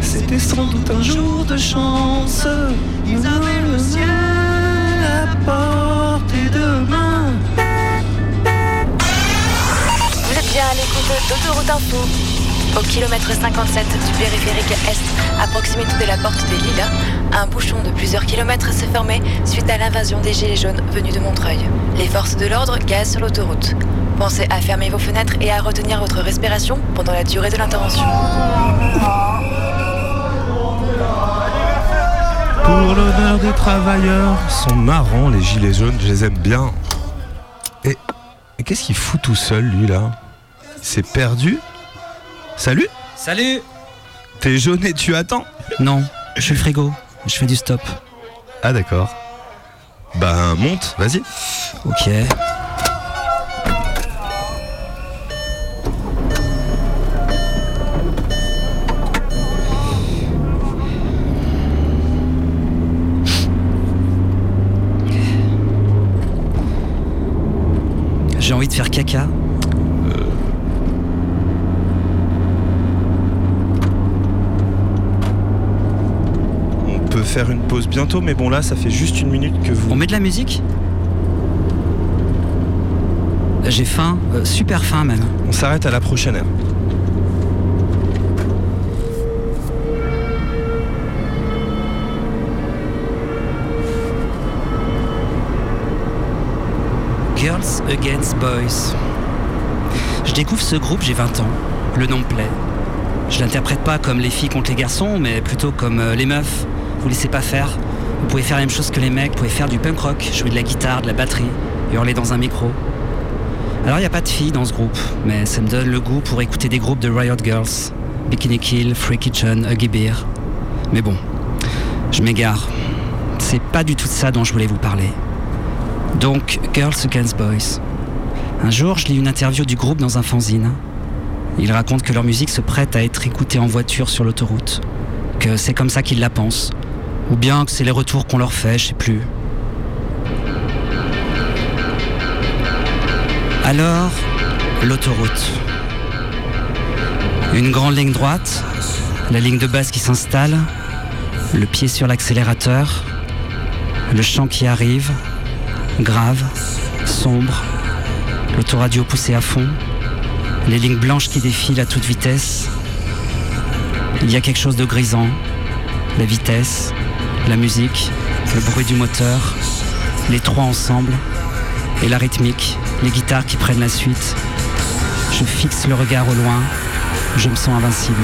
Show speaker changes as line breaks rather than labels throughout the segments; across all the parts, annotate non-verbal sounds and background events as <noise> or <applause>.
C'était sans doute un jour de chance. Ils avaient le ciel à portée de main.
Vous êtes bien à l'écoute d'Autoroute Info. Au kilomètre 57 du périphérique Est, à proximité de la porte des Lilas, un bouchon de plusieurs kilomètres s'est formé suite à l'invasion des Gilets jaunes venus de Montreuil. Les forces de l'ordre gazent sur l'autoroute. Pensez à fermer vos fenêtres et à retenir votre respiration pendant la durée de l'intervention.
Pour l'honneur des travailleurs, sont marrants les gilets jaunes, je les aime bien. Et, et qu'est-ce qu'il fout tout seul lui là? Il s'est perdu? Salut
Salut
T'es jaune et tu attends
Non, je suis le frigo, je fais du stop.
Ah d'accord. Ben monte, vas-y.
Ok. J'ai envie de faire caca.
Faire une pause bientôt, mais bon là ça fait juste une minute que vous...
On met de la musique J'ai faim, euh, super faim même.
On s'arrête à la prochaine heure.
Girls Against Boys. Je découvre ce groupe, j'ai 20 ans. Le nom me plaît. Je l'interprète pas comme les filles contre les garçons, mais plutôt comme euh, les meufs. Vous laissez pas faire. Vous pouvez faire la même chose que les mecs, vous pouvez faire du punk rock, jouer de la guitare, de la batterie, hurler dans un micro. Alors il n'y a pas de filles dans ce groupe, mais ça me donne le goût pour écouter des groupes de Riot Girls, Bikini Kill, Free Kitchen, Huggy Beer. Mais bon, je m'égare. C'est pas du tout de ça dont je voulais vous parler. Donc, Girls Against Boys. Un jour, je lis une interview du groupe dans un fanzine. Ils racontent que leur musique se prête à être écoutée en voiture sur l'autoroute. Que c'est comme ça qu'ils la pensent. Ou bien que c'est les retours qu'on leur fait, je sais plus. Alors, l'autoroute. Une grande ligne droite, la ligne de base qui s'installe, le pied sur l'accélérateur, le chant qui arrive, grave, sombre, l'autoradio poussé à fond, les lignes blanches qui défilent à toute vitesse. Il y a quelque chose de grisant, la vitesse, la musique, le bruit du moteur, les trois ensemble, et la rythmique, les guitares qui prennent la suite. Je fixe le regard au loin, je me sens invincible.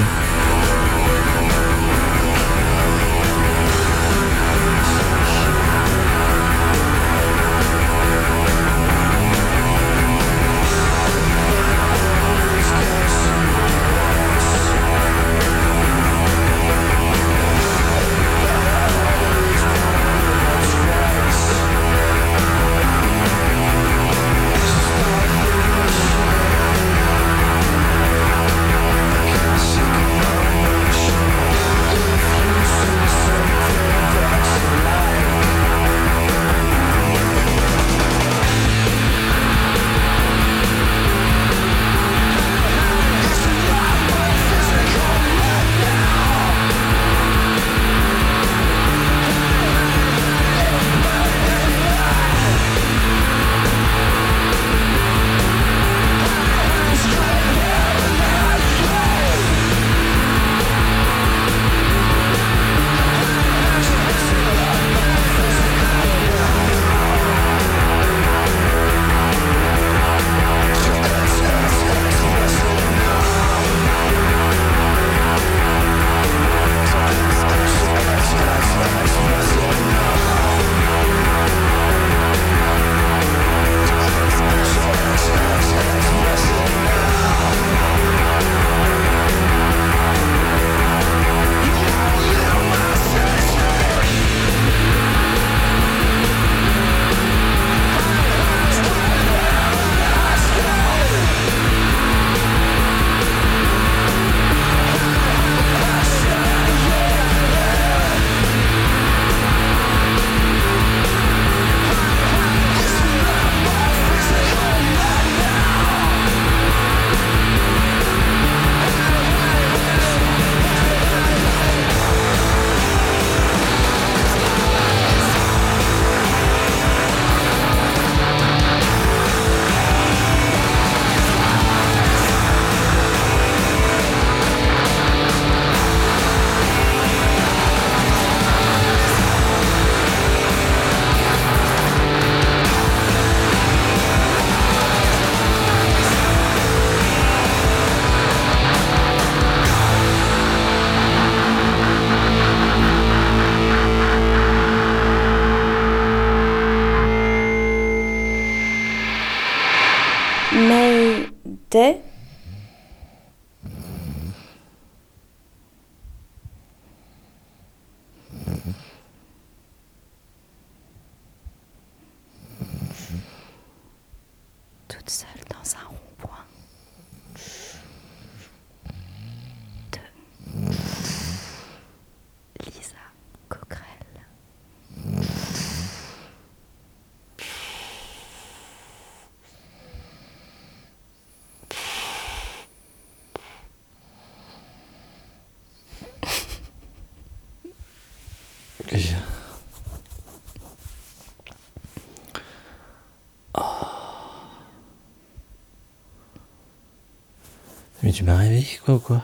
Mais tu m'as réveillé quoi ou quoi?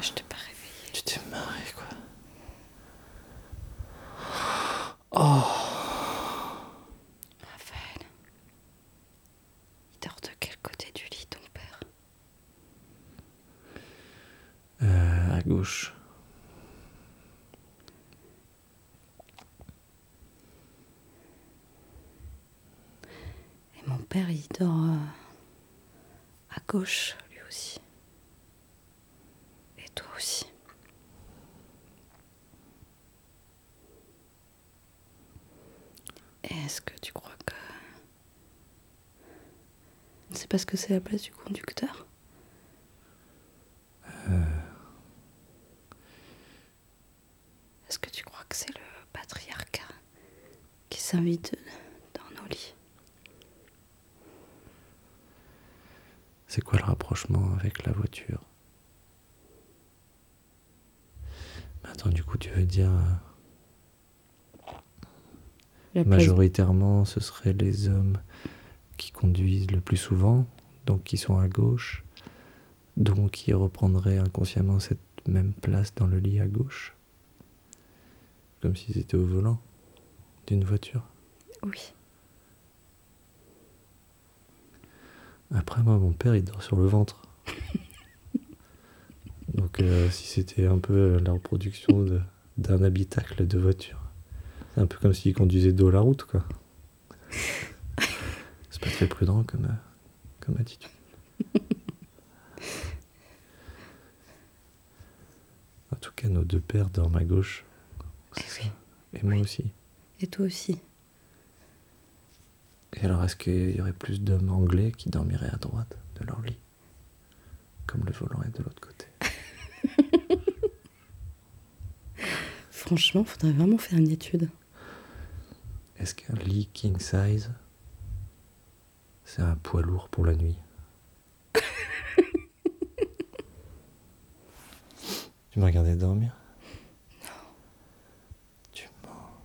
Je t'ai pas réveillée.
Tu t'es marré quoi Oh
Raphaël. Il dort de quel côté du lit, ton père?
Euh, à gauche.
Et mon père, il dort euh, à gauche, lui aussi. Et toi aussi. Et est-ce que tu crois que. C'est parce que c'est la place du conducteur Est-ce que tu crois que c'est le patriarcat qui s'invite dans nos lits?
C'est quoi le rapprochement avec la voiture? Mais Attends, du coup, tu veux dire. euh,
La
Majoritairement, ce seraient les hommes conduisent le plus souvent, donc qui sont à gauche, donc qui reprendraient inconsciemment cette même place dans le lit à gauche, comme s'ils étaient au volant d'une voiture.
Oui.
Après, moi, mon père, il dort sur le ventre. <laughs> Donc, euh, si c'était un peu euh, la reproduction d'un habitacle de voiture, c'est un peu comme s'il conduisait dos à la route, quoi. Très prudent comme, euh, comme attitude. <laughs> En tout cas, nos deux pères dorment à gauche. Ça. Et moi aussi.
Et toi aussi.
Et alors, est-ce qu'il y aurait plus d'hommes anglais qui dormiraient à droite de leur lit Comme le volant est de l'autre côté? <laughs>
Franchement, faudrait vraiment faire une étude.
Est-ce qu'un lit king size, c'est un poids lourd pour la nuit. <laughs> Tu m'as regardé dormir Tu mens.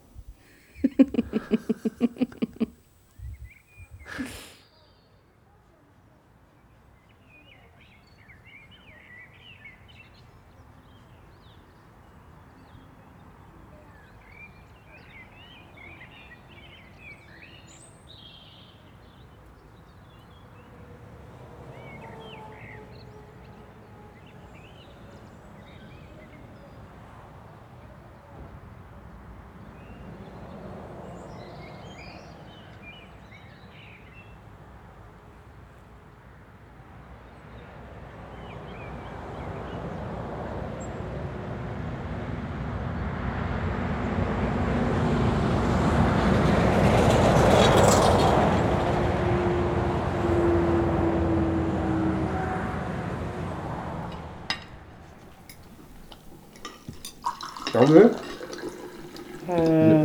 Euh,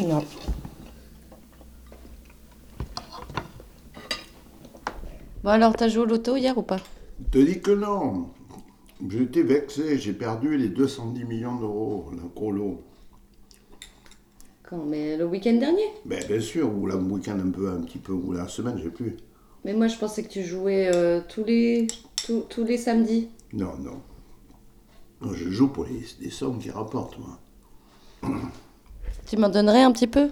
non.
Bon alors, t'as joué au loto hier ou pas
Te dis que non. J'étais vexé, j'ai perdu les 210 millions d'euros, le gros lot.
Quand Mais le week-end dernier
Ben, bien sûr, ou le week-end un peu, un petit peu, ou la semaine, j'ai plus.
Mais moi, je pensais que tu jouais euh, tous, les, tous, tous les samedis.
Non, non. Moi, je joue pour les, les sommes qui rapportent, moi.
Tu m'en donnerais un petit peu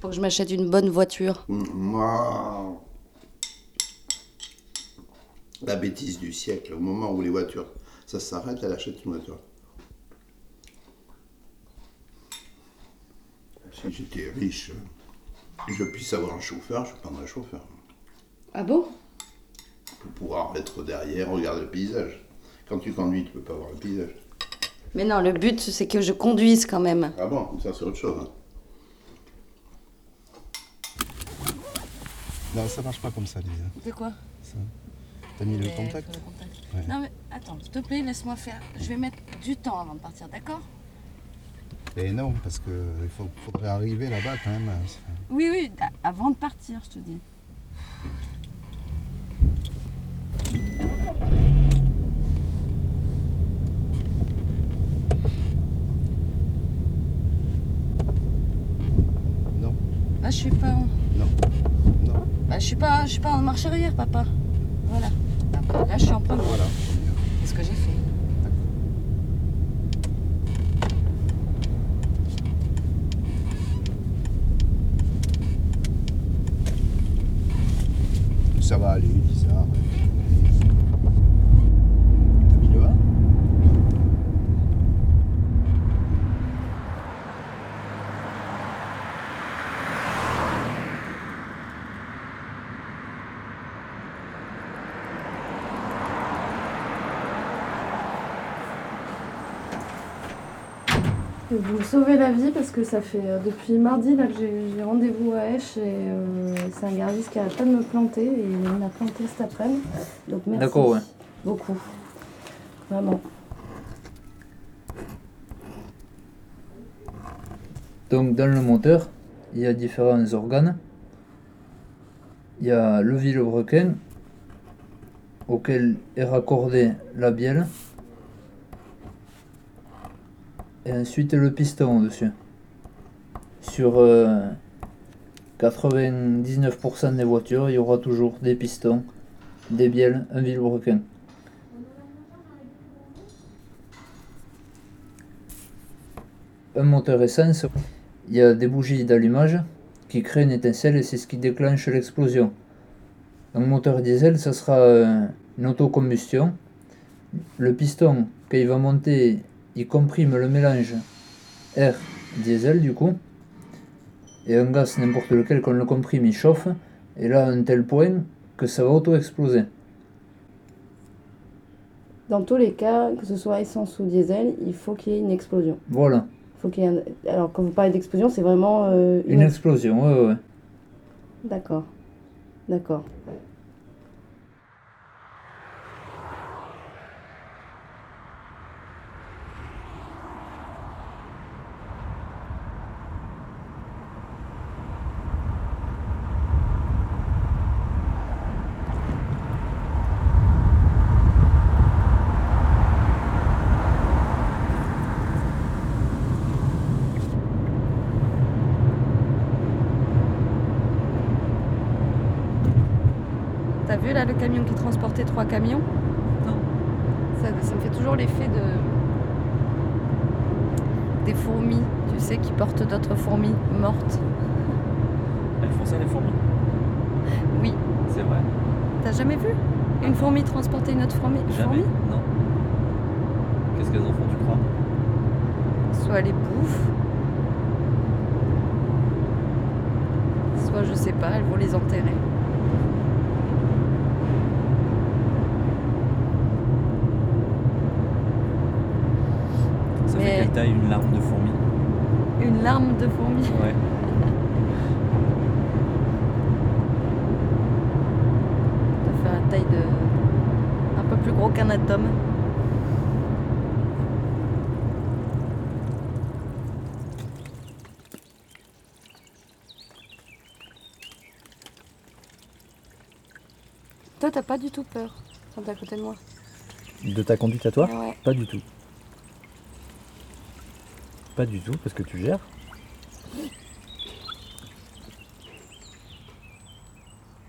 Pour que je m'achète une bonne voiture?
Moi. La bêtise du siècle, au moment où les voitures, ça s'arrête, elle achète une voiture. Si j'étais riche et je puisse avoir un chauffeur, je prendrais un chauffeur.
Ah bon?
Pour pouvoir être derrière, regarder le paysage. Quand tu conduis, tu peux pas voir le paysage.
Mais non, le but, c'est que je conduise quand même.
Ah bon, ça c'est autre chose. hein.
Non, ça marche pas comme ça, Lisa.
C'est quoi
Ça. T'as mis le contact
faut le contact.
Ouais.
Non mais attends, s'il te plaît, laisse-moi faire. Je vais mettre du temps avant de partir, d'accord
Et non, parce que il faut, faudrait arriver là-bas quand même.
Oui, oui, avant de partir, je te dis. Suis pas en...
Non. Non.
Bah, je suis pas, je suis pas en marche arrière, papa. Voilà. Ah, Là, je suis en première.
Voilà.
C'est ce que j'ai fait.
Ça va aller,
Vous sauvez la vie parce que ça fait euh, depuis mardi là, que j'ai rendez-vous à Esch et euh, c'est un gardiste qui arrête pas de me planter et il m'a planté cet après-midi. Donc merci.
Ouais.
Beaucoup. Vraiment.
Donc dans le moteur, il y a différents organes. Il y a le vilebrequin auquel est raccordée la bielle. Et ensuite le piston au-dessus. Sur euh, 99% des voitures, il y aura toujours des pistons, des bielles, un vilebrequin. Un moteur essence, il y a des bougies d'allumage qui créent une étincelle et c'est ce qui déclenche l'explosion. Un moteur diesel, ça sera euh, une autocombustion. Le piston, quand il va monter, il comprime le mélange air diesel du coup. Et un gaz, n'importe lequel, qu'on le comprime, il chauffe. Et là, à un tel point que ça va auto-exploser.
Dans tous les cas, que ce soit essence ou diesel, il faut qu'il y ait une explosion.
Voilà,
Faut qu'il y ait un- Alors quand vous parlez d'explosion, c'est vraiment euh,
une explosion, ouais, ouais, ouais.
D'accord. D'accord. Vu là le camion qui transportait trois camions
Non.
Ça, ça me fait toujours l'effet de. des fourmis, tu sais, qui portent d'autres fourmis mortes.
Elles font ça les fourmis?
Oui.
C'est vrai
T'as jamais vu? Une fourmi transporter une autre fourmi
Jamais
fourmi?
Non. Qu'est-ce qu'elles en font, tu crois?
Soit elle les bouffe, soit je sais pas, elles vont les enterrer.
Ça
Mais-
fait quelle taille une larme de fourmi
Une larme de fourmi.
Ouais. <laughs>
Ça fait la taille de. un peu plus gros qu'un atome. Toi, t'as pas du tout peur quand t'es à côté de moi.
De ta conduite à toi?
Ouais.
Pas du tout. Pas du tout, parce que tu gères.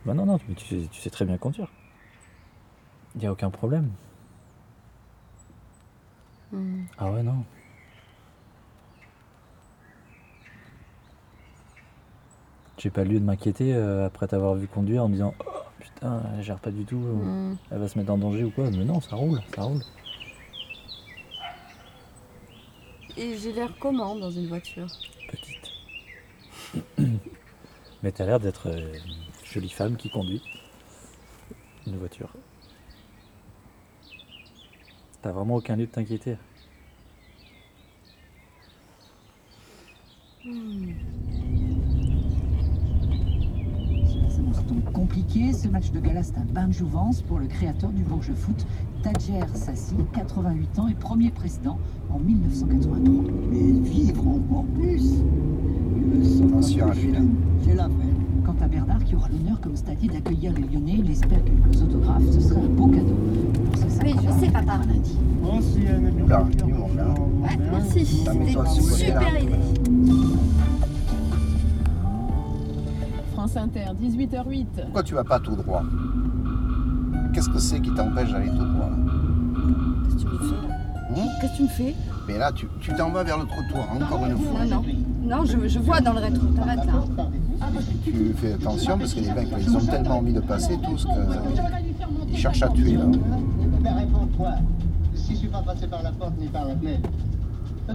Bah non, non, mais tu sais, tu sais très bien conduire. Il n'y a aucun problème.
Hmm.
Ah ouais, non. J'ai pas lieu de m'inquiéter euh, après t'avoir vu conduire en me disant Oh putain, elle gère pas du tout, euh,
Mm.
elle va se mettre en danger ou quoi. Mais non, ça roule, ça roule.
Et j'ai l'air comment dans une voiture <clears throat>
Mais t'as l'air d'être euh, une jolie femme qui conduit. une voiture. T'as vraiment aucun lieu de t'inquiéter.
Ça s'annonce donc compliqué. Ce match de gala, c'est un bain de jouvence pour le créateur du Bourges Foot, Tadjer Sassi, 88 ans et premier président en 1983. Mais vivre encore plus
Attention à lui là.
C'est la fête. Quant à Bernard, qui aura l'honneur, comme Stadi, d'accueillir les Lyonnais, il espère quelques autographes. Ce serait un beau cadeau pour ce
Oui, je sais, papa.
lundi.
Là.
Ouais, merci. C'était une super idée.
France Inter, 18h08.
Pourquoi tu vas pas tout droit? Qu'est-ce que c'est qui t'empêche d'aller tout droit
Qu'est-ce que tu me fais
Hein?
Qu'est-ce que tu me fais?
Mais là, tu tu t'en vas vers le trottoir, encore une fois.
Non, non. Non, je, je vois dans le rétro. T'arrêtes là.
Tu fais attention parce que les mecs, ils ont tellement envie de passer tous qu'ils cherchent à tuer là.
Réponds-toi. Si je suis pas passé par la porte ni par la fenêtre,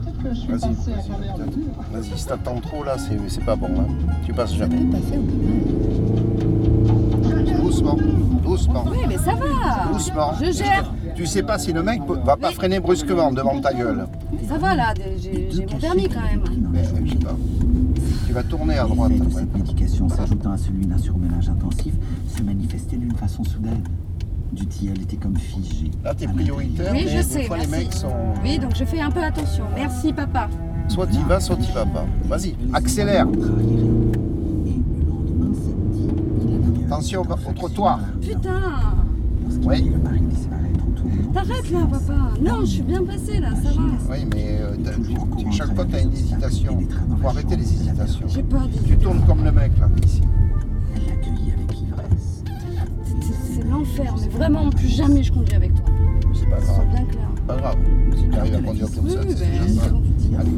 peut-être que je suis
Vas-y,
passé à
vas-y,
travers le
peut-être.
mur.
Vas-y, si t'attends trop là, c'est c'est pas bon. Hein. Tu passes jamais. Doucement, doucement.
Oui, mais ça va.
Doucement.
Je gère.
Tu sais pas si le mec va pas freiner brusquement devant ta gueule.
Ça va là. J'ai mon permis quand même.
Mais je sais pas. Tu vas tourner à droite
L'effet de
après.
cette médication s'ajoutant à celui d'un surménage intensif se manifestait d'une façon soudaine. Duty-elle était comme figée.
Là, t'es prioritaire,
Oui,
mais
je sais.
fois, les
merci.
mecs sont...
Oui, donc je fais un peu attention. Merci, papa.
Soit t'y vas, soit t'y vas pas. Vas-y, accélère. Attention au au trottoir.
Putain.
Oui.
T'arrêtes là, papa. Non, je suis bien passé là. Ça va.
Oui, mais euh, t'as- chaque fois, tu as une hésitation. Il faut arrêter les hésitations.
J'ai pas
Tu tournes comme le mec, là, ici.
L'enfer. Mais vraiment, plus jamais je conduis avec toi.
C'est pas grave.
C'est bien clair.
Pas grave. Si tu arrives à conduire toute seule, c'est
ben,
déjà ça. Allez.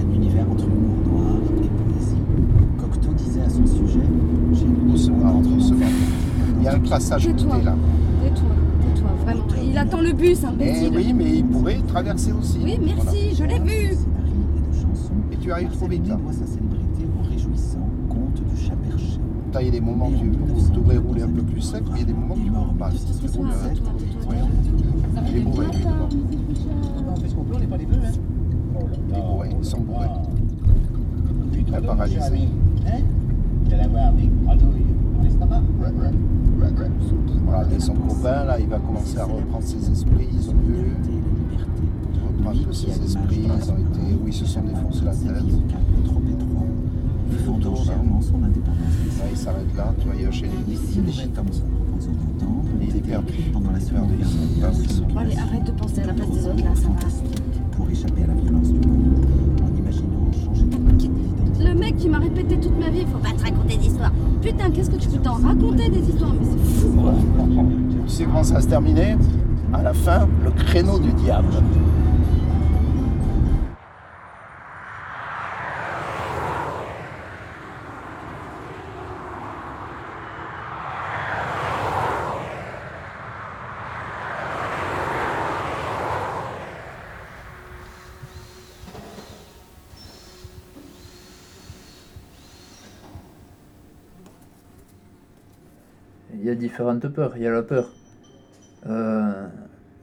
Un univers entre humour noir et poésie. Cocteau disait à son sujet J'ai lu
Doucement, doucement. Il y a un passage
Tais-toi.
côté, là.
Tais-toi. Tais-toi. Vraiment. Il attend le bus,
Eh
imbécile.
oui, mais il pourrait traverser aussi.
Oui, merci. Je l'ai vu.
Et tu arrives trop vite, là.
voit sa célébrité au réjouissant conte du chat perché.
T'as- Il y a des moments où tu où tu devrais rouler un peu plus sec, mais il y a des moments où tu roules mal. Tu roules, ouais. Il est bourré.
On fait ce qu'on peut, on n'est pas des bœufs, hein.
Il est bourré, ils sont bourrés. Très paralysé.
Hein Tu vas l'avoir avec grenouille dans l'estomac.
Voilà, et son copain, là, il va commencer à reprendre ses esprits, ils ont vu. Il reprend un peu ses esprits, ils ont été. Oui, ils se sont défoncés la tête. Là. Là, il s'arrête là, tu vois, il hoche les lits. Et il est perdu. Il est perdu, il pas où ils sont.
Bon, allez, arrête de penser à la place des autres là. Ça va.
Pour échapper à la violence du monde, en imaginant changer de
Le mec qui m'a répété toute ma vie, faut pas te raconter d'histoires. Putain, qu'est-ce que tu peux t'en raconter des histoires Mais c'est fou.
Tu sais comment ça va se terminer? À la fin, le créneau du diable.
Il y a différentes peurs. Il y a la peur euh,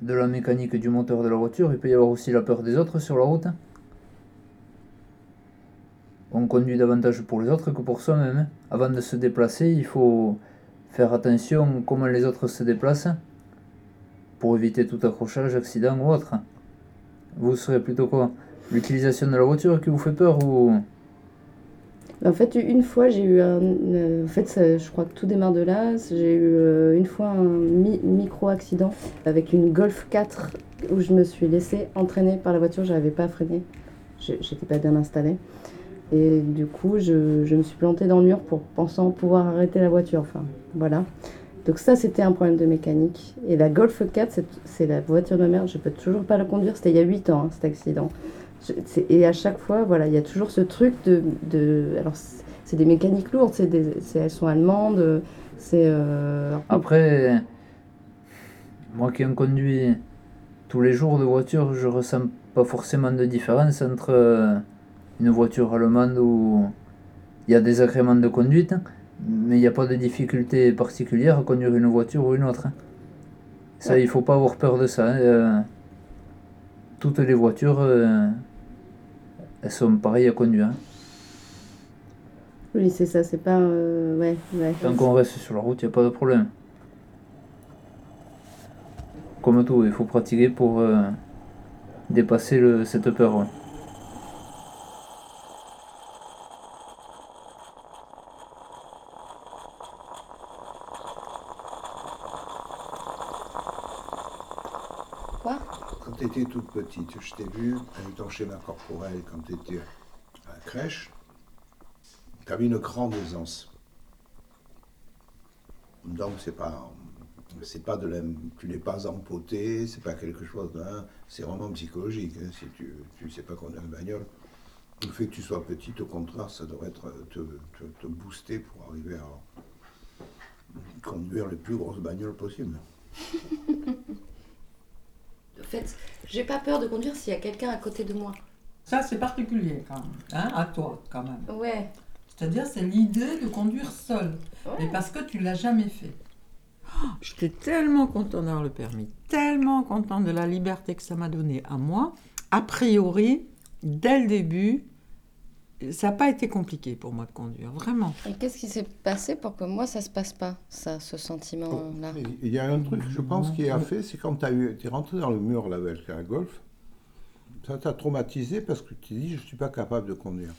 de la mécanique du moteur de la voiture. Il peut y avoir aussi la peur des autres sur la route. On conduit davantage pour les autres que pour soi-même. Avant de se déplacer, il faut faire attention comment les autres se déplacent pour éviter tout accrochage, accident ou autre. Vous serez plutôt quoi? L'utilisation de la voiture qui vous fait peur ou
En fait, une fois, j'ai eu un. euh, en fait, je crois que tout démarre de là. J'ai eu euh, une fois un mi- micro-accident avec une Golf 4 où je me suis laissée entraîner par la voiture. J'arrivais pas à freiner. J'ai- J'étais pas bien installée. Et du coup, je, je me suis plantée dans le mur pour pensant pouvoir arrêter la voiture. Enfin, voilà. Donc, ça, c'était un problème de mécanique. Et la Golf 4, c'est- c'est la voiture de merde. Je peux toujours pas la conduire. C'était il y a 8 ans, hein, cet accident. Et à chaque fois, voilà, il y a toujours ce truc de. de alors, c'est des mécaniques lourdes, c'est des, c'est- elles sont allemandes, c'est. euh,
Après, moi qui en conduis tous les jours de voiture, je ressens pas forcément de différence entre euh, une voiture allemande où il y a des agréments de conduite, Mais il n'y a pas de difficulté particulière à conduire une voiture ou une autre. Ça, il faut pas avoir peur de ça. hein. Euh, toutes les voitures, elles sont pareilles à conduire. hein.
Oui, c'est ça, c'est pas. euh, ouais, ouais.
Tant qu'on reste sur la route, il n'y a pas de problème. Comme tout, il faut pratiquer pour euh, dépasser le, cette peur. ouais.
Quoi?
Quand tu étais toute petite, je t'ai vu avec ton schéma corporel quand tu étais à la crèche. Tu avais une grande aisance. Donc c'est pas c'est pas de la, tu n'es pas empoté, c'est pas quelque chose d'un, c'est vraiment psychologique. hein. Si tu tu sais pas conduire une bagnole, le fait que tu sois petite, au contraire, ça devrait être te booster pour arriver à conduire les plus grosses bagnoles possibles. <laughs>
En fait, j'ai pas peur de conduire s'il y a quelqu'un à côté de moi.
Ça, c'est particulier quand même, hein, à toi quand même.
Ouais.
C'est-à-dire, c'est l'idée de conduire seul. Mais parce que tu l'as jamais fait. Oh, J'étais tellement content d'avoir le permis, tellement content de la liberté que ça m'a donné à moi. A priori, dès le début, ça n'a pas été compliqué pour moi de conduire, vraiment.
Et qu'est-ce qui s'est passé pour que moi ça se passe pas, ça, ce sentiment-là
Il y a un truc, je pense, qui a fait, c'est quand tu es rentré dans le mur là avec un golf, ça t'a traumatisé parce que tu dis, je suis pas capable de conduire.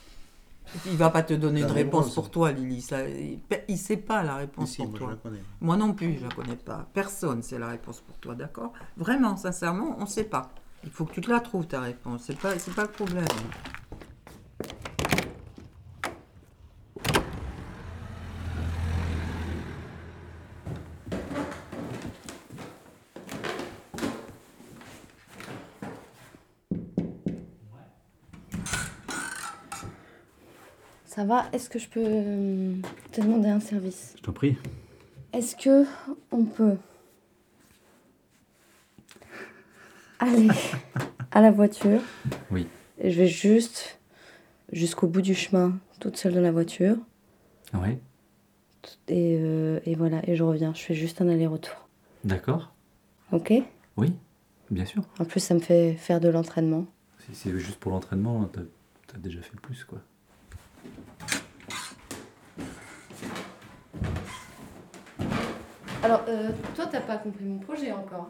Il va pas te donner
La
une réponse
réponse.
pour toi, Lily. Ça, il ne sait pas la réponse
Si,
pour
moi, je
toi.
la connais.
Moi non plus, je la connais pas. Personne sait la réponse pour toi, d'accord? Vraiment, sincèrement, on ne sait pas. Il faut que tu te la trouves, ta réponse. C'est pas, c'est pas le problème.
Ça va Est-ce que je peux euh, te demander un service?
Je t'en prie.
Est-ce que on peut aller à la voiture?
Oui.
et je vais juste jusqu'au bout du chemin, toute seule dans la voiture.
Ouais?
Et, euh, et voilà, et je reviens. Je fais juste un aller-retour.
D'accord.
Ok?
Oui, bien sûr.
En plus, ça me fait faire de l'entraînement.
Si c'est juste pour l'entraînement, t'as as déjà fait plus, quoi.
Alors, euh, toi, t'as pas compris mon projet encore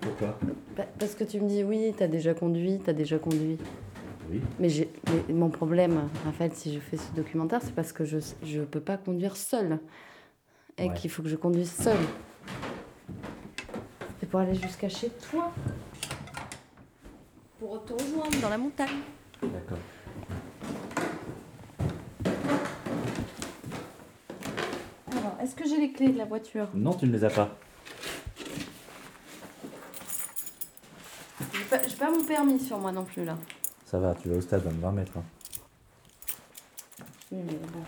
Pourquoi?
Bah, Parce que tu me dis, oui, t'as déjà conduit, t'as déjà conduit.
Oui.
Mais, j'ai- mais mon problème, en fait, si je fais ce documentaire, c'est parce que je ne peux pas conduire seule. Et
Ouais.
qu'il faut que je conduise seule. Et pour aller jusqu'à chez toi. Pour te rejoindre dans la montagne.
D'accord.
Alors, est-ce que j'ai les clés de la voiture?
Non, tu ne les as pas.
J'ai pas, j'ai pas mon permis sur moi non plus, là.
Ça va, tu vas au stade dans 20 mètres. hein.
Oui, mais bon.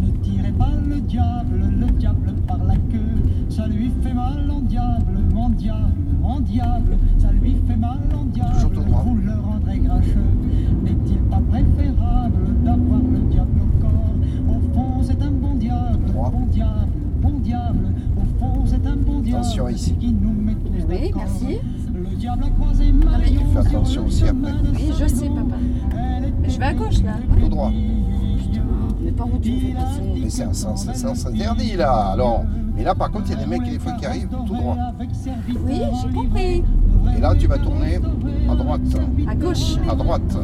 Ne tirez pas le diable, le diable par la queue. Ça lui fait mal en diable, mon diable. Ça lui fait mal en diable, vous le rendrez grincheux. N'est-il pas préférable d'avoir le diable au corps? Au fond, c'est un bon diable, bon diable, bon diable. Au fond, c'est un bon diable.
Attention ici.
Qui nous met tous
Oui,
d'accord.
merci.
Le diable a croisé Marion.
Fais attention aussi après.
Oui, je sais, papa. Je vais à gauche, là.
Tout droit.
Mais par où tu me fais passer
Mais c'est un sens, un sens interdit là. Alors, mais là par contre, il y a des mecs des fois qui arrivent tout droit.
Oui, j'ai compris.
Et là, tu vas tourner à droite.
À gauche.
À droite.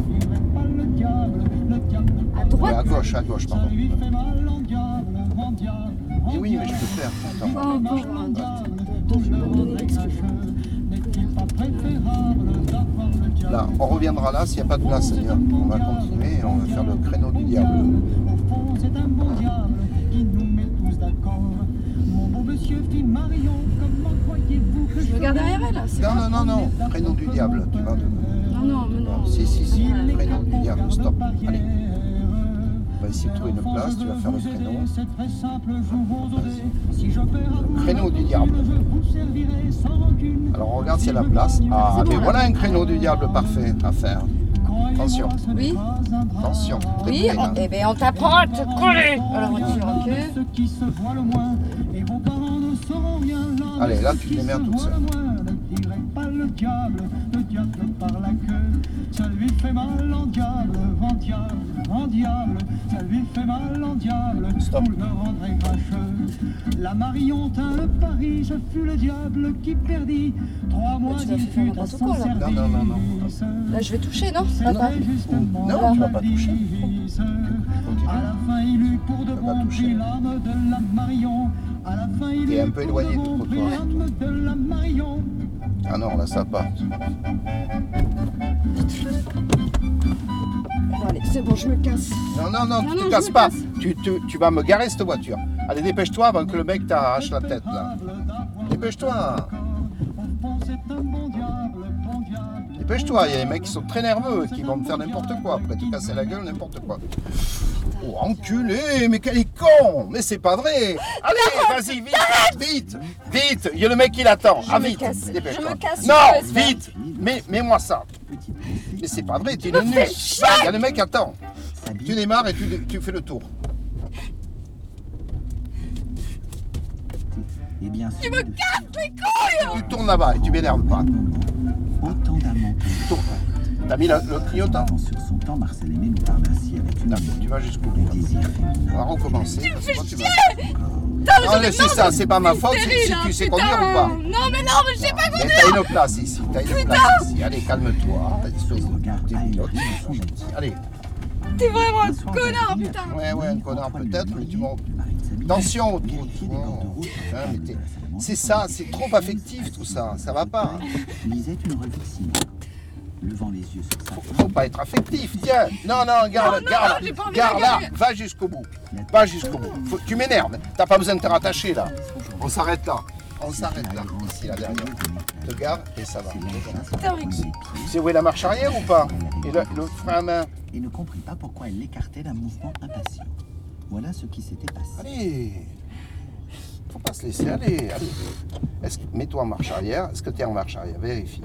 À droite.
à gauche, à gauche, pardon.
En
Oui, oui, mais je peux faire. Attends.
Oh bon,
Là, on reviendra là s'il n'y a pas de place. On va continuer et on va faire le créneau du diable.
Au monsieur Marion, comment croyez-vous que
Je regarde derrière elle, c'est
Non,
pas-
non, non, non. Créneau du diable. Tu vas de...
Non, non, mais non.
Si, si, si. Créneau du diable. Stop. Allez. On va essayer de trouver une place. Tu vas faire le créneau.
C'est très simple, je vous. Si je perds un
Créneau du diable.
je vous servirai sans rancune.
Alors on regarde s'il y a la place. Ah, mais voilà un créneau du diable parfait à faire. Attention.
Oui
Attention.
Oui,
près, là.
on- eh ben on t'apprend à te coller. Alors on tire,
Allez, là, tu te démerdes toute seule.
Le diable, le diable par la queue. Ça lui fait mal en diable, en diable, en diable. Ça lui fait mal en diable, vous le rendrez cracheux. La Marion tint le pari, ce fut le diable qui perdit. Trois mois il fut à son
quoi, là.
service.
Non, non, non, non.
Là, je vais toucher, non
C'était
Papa
justement
Non,
la
tu vas pas toucher.
À la fin, il eut pour de bon pris l'âme de la Marion. À la fin, il eut
un peu
pour
éloigné
de bon prix
trottoir.
l'âme de la Marion.
Ah non, là ça part.
Bon, allez, c'est bon, je me casse.
Non, non, non, tu te casses pas.
casse.
Tu, tu, tu vas me garer cette voiture. Allez, dépêche-toi avant que le mec t'arrache la tête là. Dépêche-toi. Dépêche-toi, il y a des mecs qui sont très nerveux, qui vont me faire n'importe quoi, après te casser la gueule, n'importe quoi. Oh, enculé, mais quel est con! Mais c'est pas vrai! Allez, vas-y, vite, vite, vite! Il y a le mec qui l'attend,
Je
ah
me
vite,
casse,
dépêche-toi.
je me casse,
Non, vite Mets- Mets-moi ça. Mais c'est pas vrai, tu es une nulle Il y a le mec qui attend Tu démarres et tu, tu fais le tour.
Et bien
Tu me casses les couilles
Tu tournes là-bas et tu m'énerves pas.
Autant
Tu tournes. T'as mis le, le clignotant
sur son temps, Marcel aimait nous parle ainsi avec une
D'accord, tu vas jusqu'au bout. On va recommencer.
Tu me fais chier
Non, laissez
marre
ça, c'est pas ma faute si, tu sais
putain.
conduire ou pas.
Non, mais non, mais je sais pas
Mais
conduire
t'as une place ici, t'as une
Putain.
place ici. Allez, calme-toi. Allez.
T'es vraiment un connard, putain
Ouais, ouais, un connard peut-être, mais tu m'en... Attention, c'est ça, c'est trop affectif tout ça, ça va pas.
une revue de cinéma. Levant les yeux sur sa
Faut pas être affectif, tiens. Non, non, garde,
Non, non,
garde, garde là, va jusqu'au bout. Va jusqu'au bout. Faut- tu m'énerves, t'as pas besoin de te rattacher là. On s'arrête là. On s'arrête là, ici, là derrière. Te garde et ça va. Sais où est la marche arrière ou pas Et le, le frein à main
et ne comprit pas pourquoi elle l'écartait d'un mouvement impatient. Voilà ce qui s'était passé.
Allez Faut pas se laisser aller, allez. Mets-toi en marche arrière. Est-ce que tu es en marche arrière? Vérifie.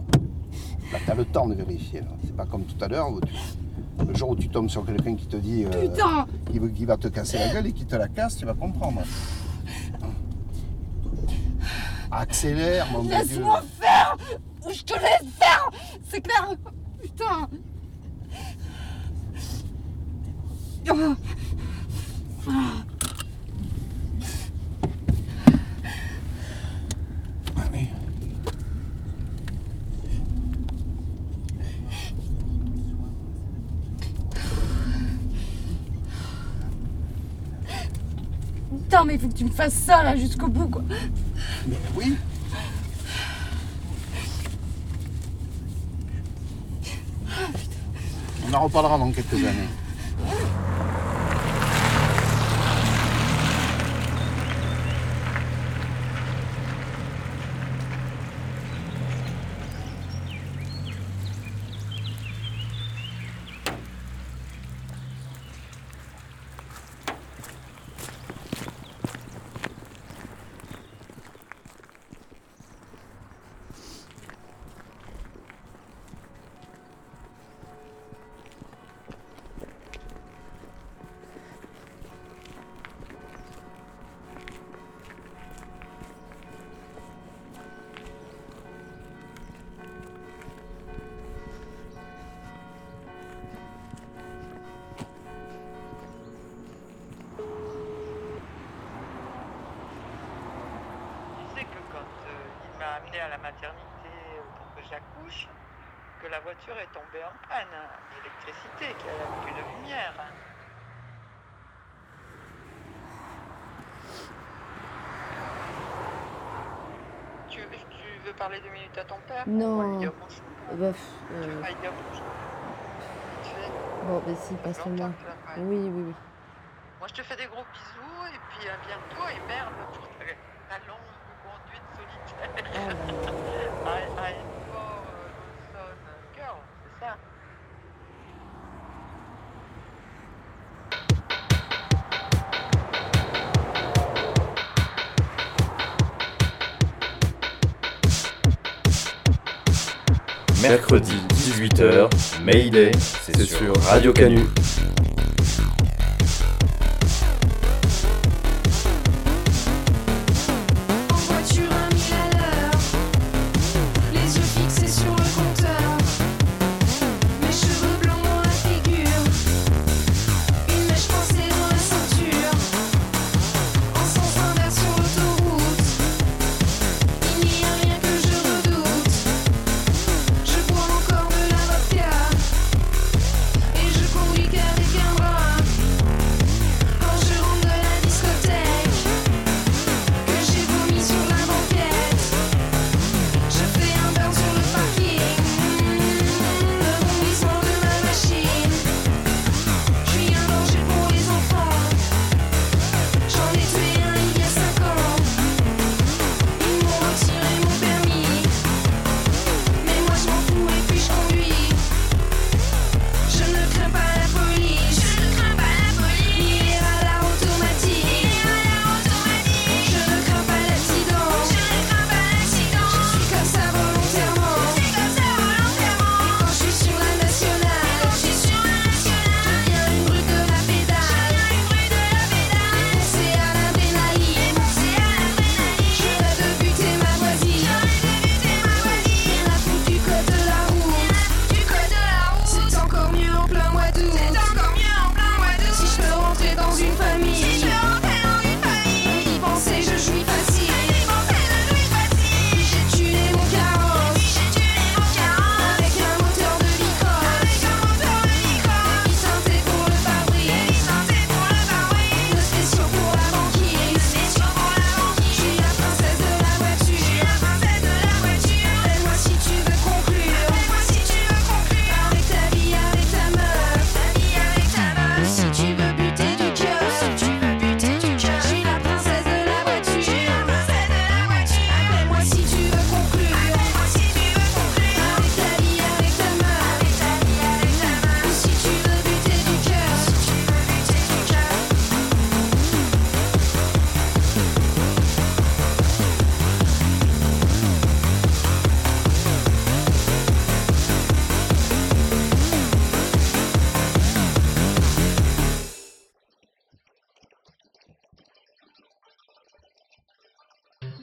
Là, tu as le temps de vérifier. là. C'est pas comme tout à l'heure. où tu- Le jour où tu tombes sur quelqu'un qui te dit euh,
Putain
qui, va te casser la gueule et qui te la casse, tu vas comprendre. Accélère, mon Dieu.
Laisse-moi faire Ou je te laisse faire C'est clair Putain. Ah. Putain, il faut que tu me fasses ça là jusqu'au bout quoi.
Mais oui. On en reparlera dans quelques années.
Parler deux minutes à ton père
Non.
Dire.
Bah,
Tu
euh,
dire.
Bon, bah si, passe-le-moi. Oui, oui, oui.
Moi, je te fais des gros bisous et puis à bientôt. Et merde pour ta, ta longue conduite solitaire. For <laughs>
Mercredi 18h, Mayday, c'est sur Radio Canu.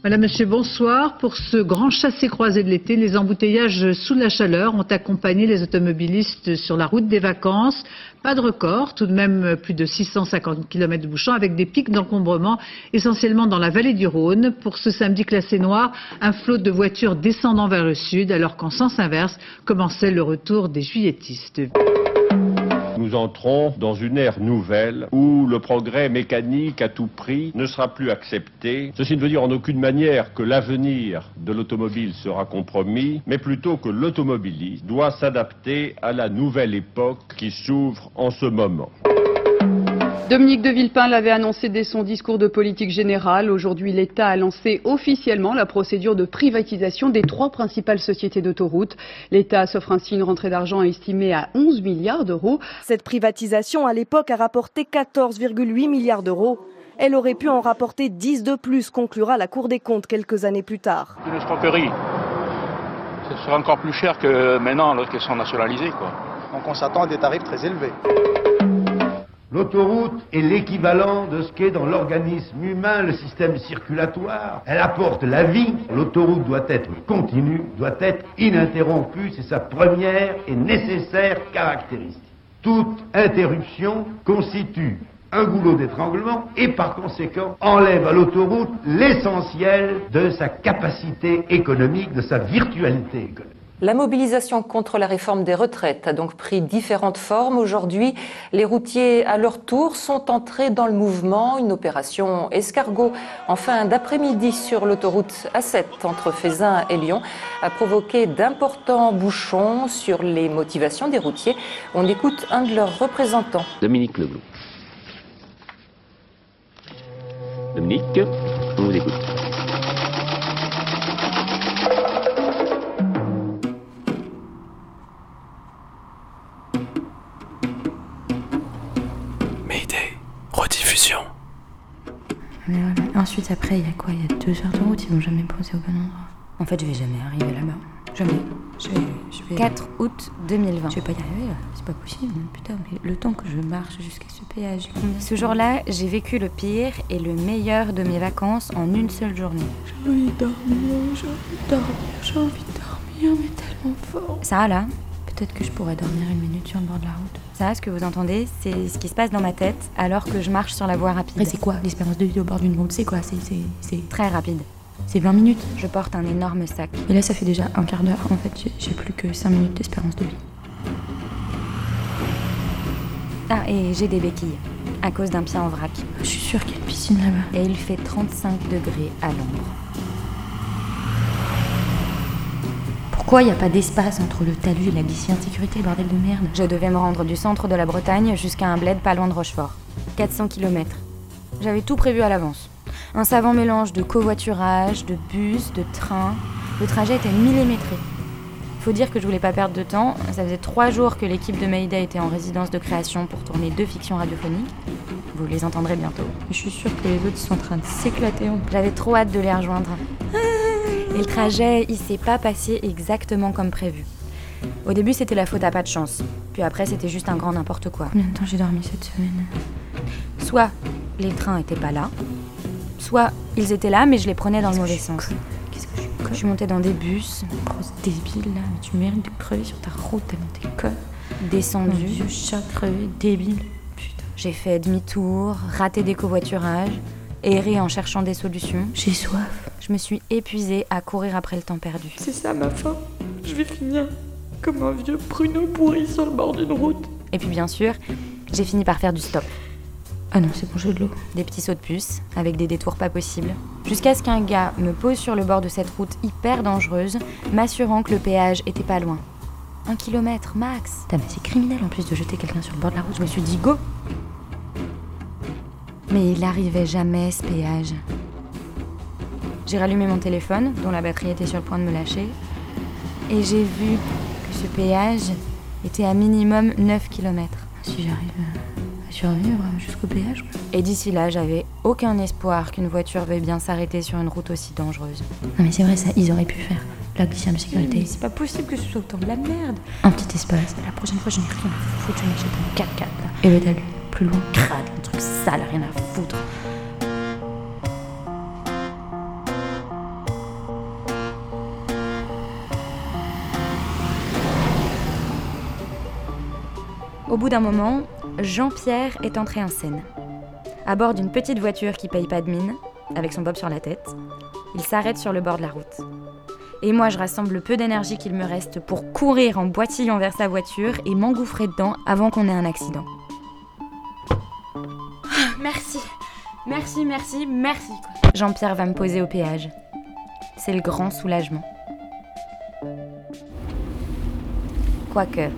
Madame, Monsieur, bonsoir. Pour ce grand chassé-croisé de l'été, les embouteillages sous la chaleur ont accompagné les automobilistes sur la route des vacances. Pas de record, tout de même plus de 650 km de bouchons avec des pics d'encombrement essentiellement dans la vallée du Rhône. Pour ce samedi classé noir, un flot de voitures descendant vers le sud alors qu'en sens inverse commençait le retour des juilletistes.
Nous entrons dans une ère nouvelle où le progrès mécanique à tout prix ne sera plus accepté. Ceci ne veut dire en aucune manière que l'avenir de l'automobile sera compromis, mais plutôt que l'automobiliste doit s'adapter à la nouvelle époque qui s'ouvre en ce moment.
Dominique de Villepin l'avait annoncé dès son discours de politique générale. Aujourd'hui, l'État a lancé officiellement la procédure de privatisation des trois principales sociétés d'autoroutes. L'État s'offre ainsi une rentrée d'argent estimée à 11 milliards d'euros.
Cette privatisation, à l'époque, a rapporté 14,8 milliards d'euros. Elle aurait pu en rapporter 10 de plus, conclura la Cour des comptes quelques années plus tard.
Une escroquerie. Ce sera encore plus cher que maintenant lorsqu'elles sont nationalisées. Quoi.
Donc on s'attend à des tarifs très élevés.
L'autoroute est l'équivalent de ce qu'est dans l'organisme humain le système circulatoire. Elle apporte la vie. L'autoroute doit être continue, doit être ininterrompue. C'est sa première et nécessaire caractéristique. Toute interruption constitue un goulot d'étranglement et par conséquent enlève à l'autoroute l'essentiel de sa capacité économique, de sa virtualité économique.
La mobilisation contre la réforme des retraites a donc pris différentes formes. Aujourd'hui, les routiers, à leur tour, sont entrés dans le mouvement. Une opération escargot en fin d'après-midi sur l'autoroute A7 entre Fézin et Lyon a provoqué d'importants bouchons sur les motivations des routiers. On écoute un de leurs représentants.
Dominique Leblou. Dominique, on vous écoute.
Rediffusion.
Mais voilà. Ensuite, après, il y a quoi? Il y a deux heures de route, ils vont jamais poser au bon endroit. En fait, je vais jamais arriver là-bas. Jamais. Je vais. Je vais
4 août 2020.
Je vais pas y arriver là. C'est pas possible. Putain, mais le temps que je marche jusqu'à ce péage, combien
Ce jour-là, j'ai vécu le pire et le meilleur de mes vacances en une seule journée.
J'ai envie de dormir, j'ai envie de dormir, j'ai envie de dormir, mais tellement fort.
Ça, là,
Peut-être que je pourrais dormir une minute sur le bord de la route.
Ça, ce que vous entendez, c'est ce qui se passe dans ma tête alors que je marche sur la voie rapide.
Mais c'est quoi l'espérance de vie au bord d'une route C'est quoi? C'est
Très rapide.
c'est 20 minutes?
Je porte un énorme sac.
Et là, ça fait déjà un quart d'heure. En fait, j'ai- j'ai plus que 5 minutes d'espérance de vie.
Ah, et j'ai des béquilles à cause d'un pied en vrac.
Je suis sûre qu'il y a une piscine là-bas.
Et il fait 35 degrés à l'ombre.
Pourquoi il n'y a pas d'espace entre le talus et la glissière de sécurité, bordel de merde
Je devais me rendre du centre de la Bretagne jusqu'à un bled pas loin de Rochefort. 400 km. J'avais tout prévu à l'avance. Un savant mélange de covoiturage, de bus, de train. Le trajet était millimétré. Faut dire que je voulais pas perdre de temps. Ça faisait trois jours que l'équipe de Mayday était en résidence de création pour tourner deux fictions radiophoniques. Vous les entendrez bientôt.
Je suis sûre que les autres sont en train de s'éclater.
J'avais trop hâte de les rejoindre. Et le trajet, il s'est pas passé exactement comme prévu. Au début, c'était la faute à pas de chance. Puis après, c'était juste un grand n'importe quoi.
Combien de temps j'ai dormi cette semaine?
Soit les trains étaient pas là, soit ils étaient là, mais je les prenais dans le mauvais sens.
Qu'est-ce que je suis
Je suis montée dans des bus,
grosse débile là Mais tu mérites de crever sur ta route tellement t'es conne. Mon
descendue.
vieux chat crevé, débile. Putain.
J'ai fait demi-tour, raté des covoiturages, erré en cherchant des solutions.
J'ai soif.
Je me suis épuisée à courir après le temps perdu.
C'est ça ma fin. Je vais finir comme un vieux pruneau pourri sur le bord d'une route.
Et puis bien sûr, j'ai fini par faire du stop.
Ah non, c'est bon, j'ai de l'eau.
Des petits sauts de puce, avec des détours pas possibles. Jusqu'à ce qu'un gars me pose sur le bord de cette route hyper dangereuse, m'assurant que le péage était pas loin. Un kilomètre max.
Putain, mais c'est criminel en plus de jeter quelqu'un sur le bord de la route. Je me suis dit go.
Mais il arrivait jamais ce péage. J'ai rallumé mon téléphone, dont la batterie était sur le point de me lâcher, et j'ai vu que ce péage était à minimum 9 km.
Si j'arrive à survivre jusqu'au péage. quoi.
Et d'ici là, j'avais aucun espoir qu'une voiture veuille bien s'arrêter sur une route aussi dangereuse.
Non mais c'est vrai, ça, ils auraient pu faire. La de sécurité.
C'est pas possible que ce soit autant de la merde.
Un petit espace. La prochaine fois, je n'ai rien à foutre. Je m'achète un 4x4 là. Et le talus, plus loin, crade, rien à foutre.
Au bout d'un moment, Jean-Pierre est entré en scène. À bord d'une petite voiture qui paye pas de mine, avec son bob sur la tête, il s'arrête sur le bord de la route. Et moi, je rassemble le peu d'énergie qu'il me reste pour courir en boitillant vers sa voiture et m'engouffrer dedans avant qu'on ait un accident. Merci, merci, merci, merci. Jean-Pierre va me poser au péage. C'est le grand soulagement. Quoique,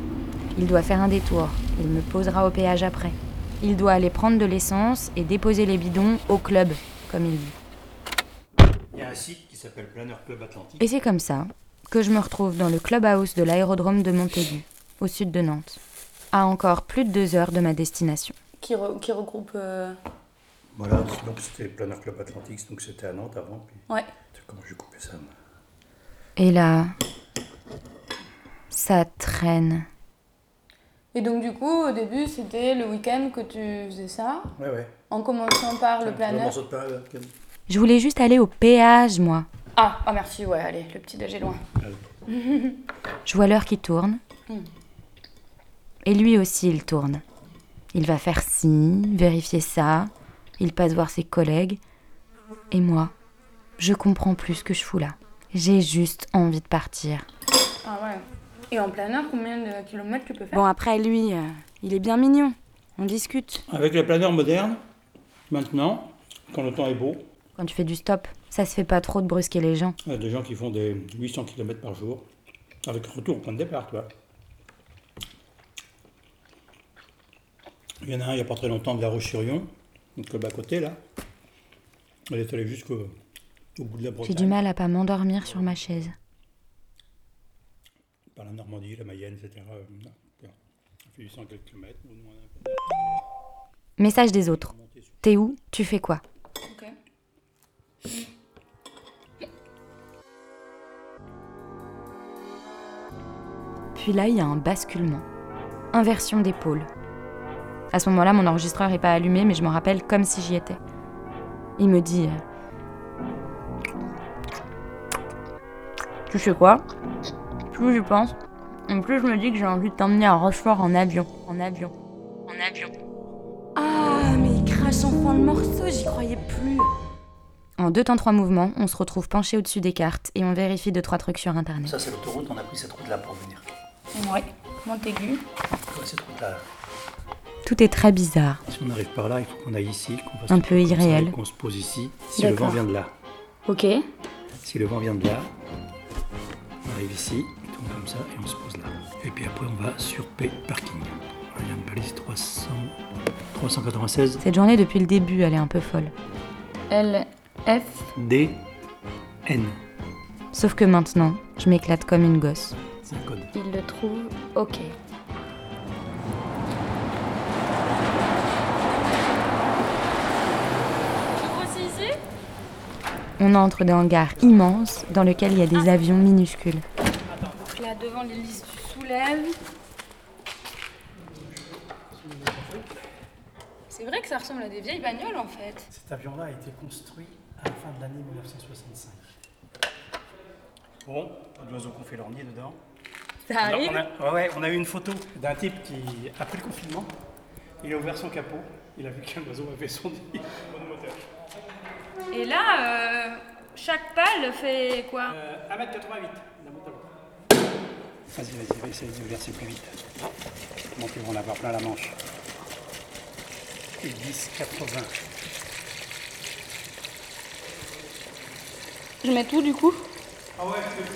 il doit faire un détour. Il me posera au péage après. Il doit aller prendre de l'essence et déposer les bidons au club, comme il dit.
Il y a un site qui s'appelle Planeur Club Atlantique.
Et c'est comme ça que je me retrouve dans le clubhouse de l'aérodrome de Montaigu, au sud de Nantes, à encore plus de deux heures de ma destination.
Qui, regroupe. euh,
Voilà, donc c'était Planeur Club Atlantique, donc c'était à Nantes avant. Puis
Ouais.
comment j'ai coupé ça. moi.
Et là, ça traîne.
Et donc, du coup, au début, c'était le week-end que tu faisais ça,
Ouais, ouais.
en commençant par le planeur.
Je voulais juste aller au péage, moi.
Ah, ah, merci, ouais, allez, le petit déj est loin.
Je vois l'heure qui tourne.
Hmm.
Et lui aussi, il tourne. Il va faire ci, vérifier ça. Il passe voir ses collègues. Et moi, je comprends plus ce que je fous là. J'ai juste envie de partir.
Ah ouais. Et en planeur, combien de kilomètres tu peux faire?
Bon, après, lui, euh, il est bien mignon. On discute.
Avec les planeurs modernes, maintenant, quand le temps est beau,
Quand tu fais du stop, ça se fait pas trop de brusquer les gens.
il y a des gens qui font des 800 km par jour, avec retour au point de départ, tu vois. Il y en a un il n'y a pas très longtemps de La Roche-sur-Yon, donc le bas côté là. Elle est allée jusqu'au au bout de la
J'ai
Bretagne.
du mal à pas m'endormir sur ma chaise.
Par la Normandie, la Mayenne, etc. Euh, fait 800 quelques kilomètres.
Message des autres. T'es où? Tu fais quoi?
Ok.
Puis là, il y a un basculement. Inversion d'épaule. À ce moment-là, mon enregistreur est pas allumé, mais je m'en rappelle comme si j'y étais. Il me dit Tu sais quoi? Plus j'y pense, et plus je me dis que j'ai envie de t'emmener à Rochefort en avion. En avion. En avion. Ah, mais il crache enfin le morceau, j'y croyais plus. En deux temps trois mouvements, on se retrouve penché au-dessus des cartes et on vérifie deux trois trucs sur internet.
Ça, c'est l'autoroute, on a pris cette route-là pour venir.
Ouais, Montaigu.
Ouais, cette route-là.
Tout est très bizarre.
Si on arrive par là, il faut qu'on aille ici, qu'on fasse
Un peu irréel.
Qu'on se pose ici. Si le vent vient de là.
Ok.
Si le vent vient de là, on arrive ici, on tourne comme ça et on se pose là. Et puis après, on va sur P parking. Il y a une balise 300, 396
Cette journée, depuis le début, elle est un peu folle.
L, F.
D N.
Sauf que maintenant, je m'éclate comme une gosse.
C'est un code.
Il le trouve. Ok.
On entre dans un hangar immense dans lequel il y a des avions minuscules.
Donc là, devant l'hélice, tu soulèves. C'est vrai que ça ressemble à des vieilles bagnoles en fait.
Cet avion-là a été construit à la fin de l'année 1965. Bon, pas d'oiseaux qu'on fait leur nid dedans.
Ça arrive
on a, ouais, ouais, on a eu une photo d'un type qui, après le confinement, il a ouvert son capot, il a vu qu'un oiseau avait son nid.
Et là, euh, chaque pale fait quoi?
1m88, la moto. Vas-y, vas-y, va essayer de verser plus vite. Montez, ils vont en avoir plein la manche. Et 10, 80.
Je mets tout du coup?
Ah ouais, je fais tout.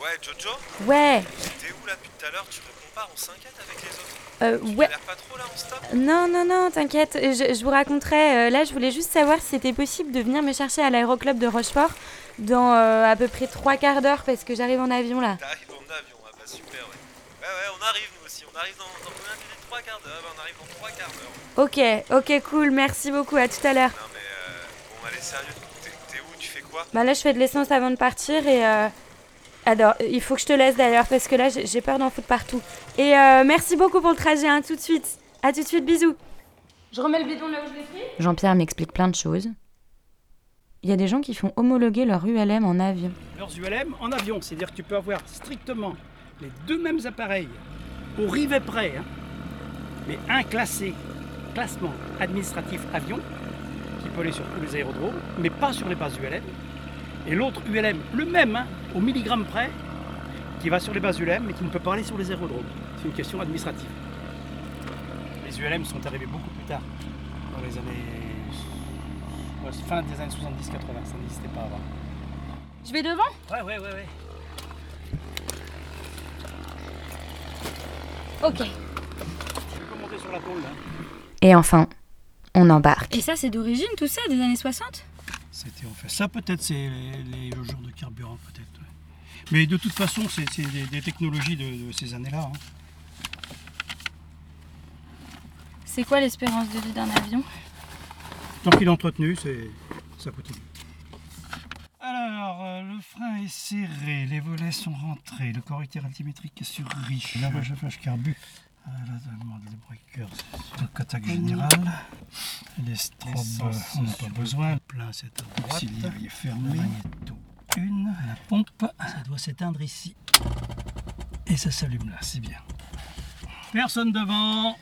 Ouais, Jojo
Ouais.
T'es où là depuis tout à l'heure? Tu réponds pas, on s'inquiète avec les autres
Euh, ouais.
galères pas trop là, on stop?
Non, non, non, t'inquiète, je, je vous raconterai. Euh, là, je voulais juste savoir si c'était possible de venir me chercher à l'aéroclub de Rochefort dans euh, à peu près trois quarts d'heure parce que j'arrive en avion là.
T'arrives en avion, ah bah super, ouais. Ouais, ouais, on arrive nous aussi, on arrive dans, dans combien de Trois quarts d'heure, bah, on arrive dans trois quarts d'heure.
Ok, ok, cool, merci beaucoup, à tout à l'heure.
Non mais, euh, bon, allez, sérieux, t'es t'es où Tu fais quoi?
Bah là, je fais de l'essence avant de partir et. Alors, il faut que je te laisse d'ailleurs parce que là, j'ai j'ai peur d'en foutre partout. Et euh, merci beaucoup pour le trajet, hein, tout de suite. À tout de suite, bisous.
Je remets le bidon là où je l'ai pris
Jean-Pierre m'explique plein de choses. Il y a des gens qui font homologuer leur ULM en avion.
Leurs ULM en avion, c'est-à-dire que tu peux avoir strictement les deux mêmes appareils au rivet près, hein, mais un classé, classement administratif avion, qui peut aller sur tous les aérodromes, mais pas sur les bases ULM, et l'autre ULM, le même, hein, au milligramme près, qui va sur les bases ULM, mais qui ne peut pas aller sur les aérodromes. C'est une question administrative. Les ULM sont arrivés beaucoup plus tard, dans les années. ouais, fin des années 70-80, ça n'existait pas avant.
Je vais devant?
Ouais, ouais, ouais, ouais.
Ok.
Tu peux monter sur la tôle là
Et enfin, on embarque.
Et ça, c'est d'origine tout ça, des années 60
C'était en fait ça peut-être c'est les, les- le genre de carburant peut-être. ouais. Mais de toute façon c'est des, des technologies de, de ces années-là. hein.
C'est quoi l'espérance de vie d'un avion?
Tant qu'il est entretenu, c'est ça continue. Alors, euh, le frein est serré, les volets sont rentrés, le correcteur altimétrique est sur riche, la chauffage carbu. Ah, la demande des breakers, le contact général. Les strobes, on n'a pas besoin. Le plein, c'est à droite. Est fermé. Magnéto, une. La pompe, ça doit s'éteindre ici. Et ça s'allume là, c'est bien. Personne devant.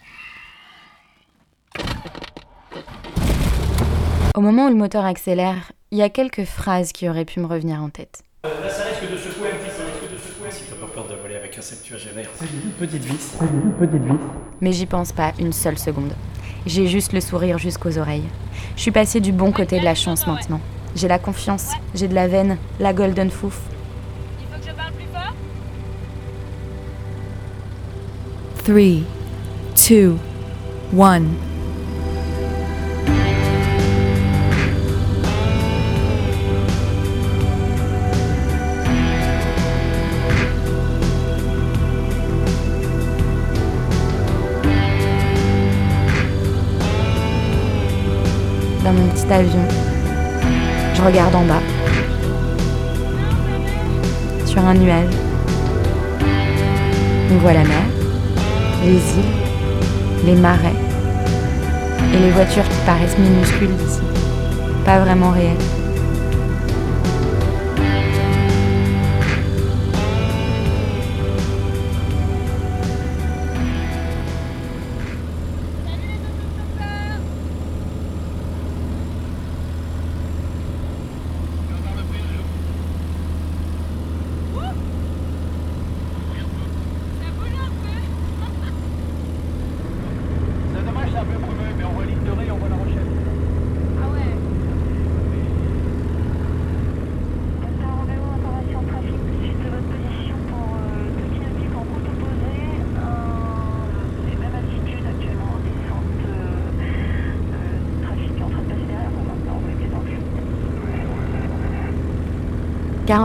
Au moment où le moteur accélère, il y a quelques phrases qui auraient pu me revenir en tête.
Là, ça risque de secouer un petit peu. Si t'as pas peur de voler avec un septuagénaire, c'est une petite vis. C'est une petite vis.
Mais j'y pense pas une seule seconde. J'ai juste le sourire jusqu'aux oreilles. Je suis passée du bon côté de la chance maintenant. J'ai la confiance, j'ai de la veine, la golden fouf.
Il faut que je parle plus fort
3, 2, 1.
Je regarde en bas. Sur un nuage. On voit la mer, les îles, les marais et les voitures qui paraissent minuscules d'ici. Pas vraiment réelles.